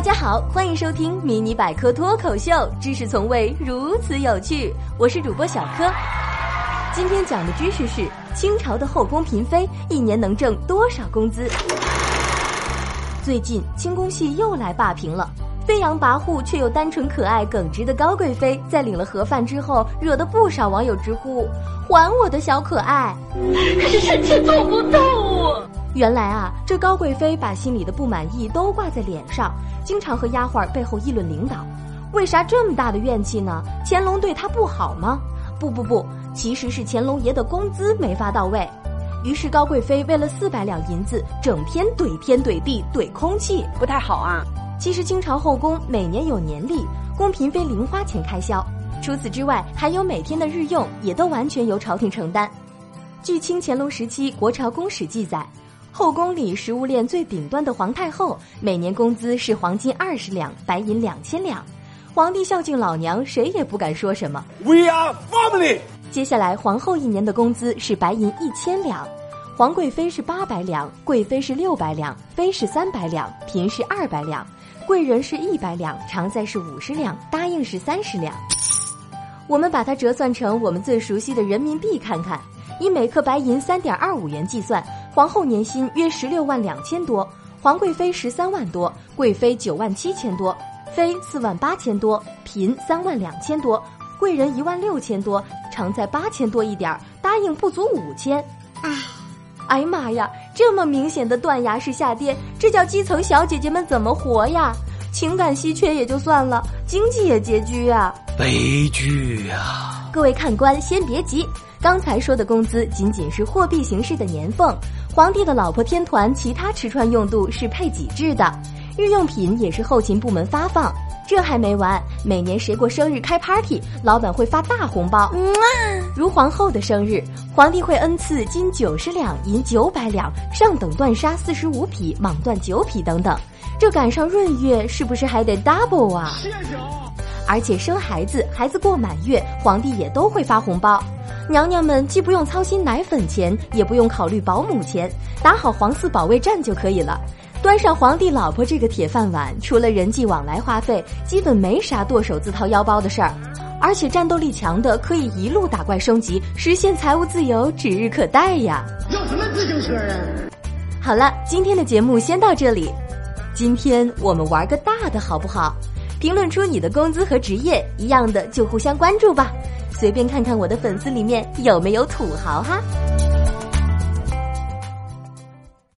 大家好，欢迎收听《迷你百科脱口秀》，知识从未如此有趣。我是主播小柯。今天讲的知识是清朝的后宫嫔妃一年能挣多少工资？最近清宫戏又来霸屏了，飞扬跋扈却又单纯可爱、耿直的高贵妃，在领了盒饭之后，惹得不少网友直呼“还我的小可爱”，可是臣妾做不到啊！原来啊，这高贵妃把心里的不满意都挂在脸上，经常和丫鬟背后议论领导。为啥这么大的怨气呢？乾隆对她不好吗？不不不，其实是乾隆爷的工资没发到位。于是高贵妃为了四百两银子，整天怼天怼地怼空气，不太好啊。其实清朝后宫每年有年例，宫嫔妃零花钱开销，除此之外还有每天的日用，也都完全由朝廷承担。据清乾隆时期国朝宫史记载。后宫里食物链最顶端的皇太后，每年工资是黄金二十两，白银两千两。皇帝孝敬老娘，谁也不敢说什么。We are family。接下来，皇后一年的工资是白银一千两，皇贵妃是八百两，贵妃是六百两，妃是三百两，嫔是二百两，贵人是一百两，常在是五十两，答应是三十两。我们把它折算成我们最熟悉的人民币看看，以每克白银三点二五元计算。皇后年薪约十六万两千多，皇贵妃十三万多，贵妃九万七千多，妃四万八千多，嫔三万两千多，贵人一万六千多，常在八千多一点儿，答应不足五千。唉，哎呀妈呀，这么明显的断崖式下跌，这叫基层小姐姐们怎么活呀？情感稀缺也就算了，经济也拮据啊！悲剧啊！各位看官先别急，刚才说的工资仅仅是货币形式的年俸。皇帝的老婆天团，其他吃穿用度是配给制的，日用品也是后勤部门发放。这还没完，每年谁过生日开 party，老板会发大红包。如皇后的生日，皇帝会恩赐金九十两、银九百两、上等缎纱四十五匹、蟒缎九匹等等。这赶上闰月，是不是还得 double 啊？谢谢。而且生孩子，孩子过满月，皇帝也都会发红包。娘娘们既不用操心奶粉钱，也不用考虑保姆钱，打好皇嗣保卫战就可以了。端上皇帝老婆这个铁饭碗，除了人际往来花费，基本没啥剁手自掏腰包的事儿。而且战斗力强的，可以一路打怪升级，实现财务自由指日可待呀！要什么自行车啊？好了，今天的节目先到这里。今天我们玩个大的好不好？评论出你的工资和职业，一样的就互相关注吧。随便看看我的粉丝里面有没有土豪哈。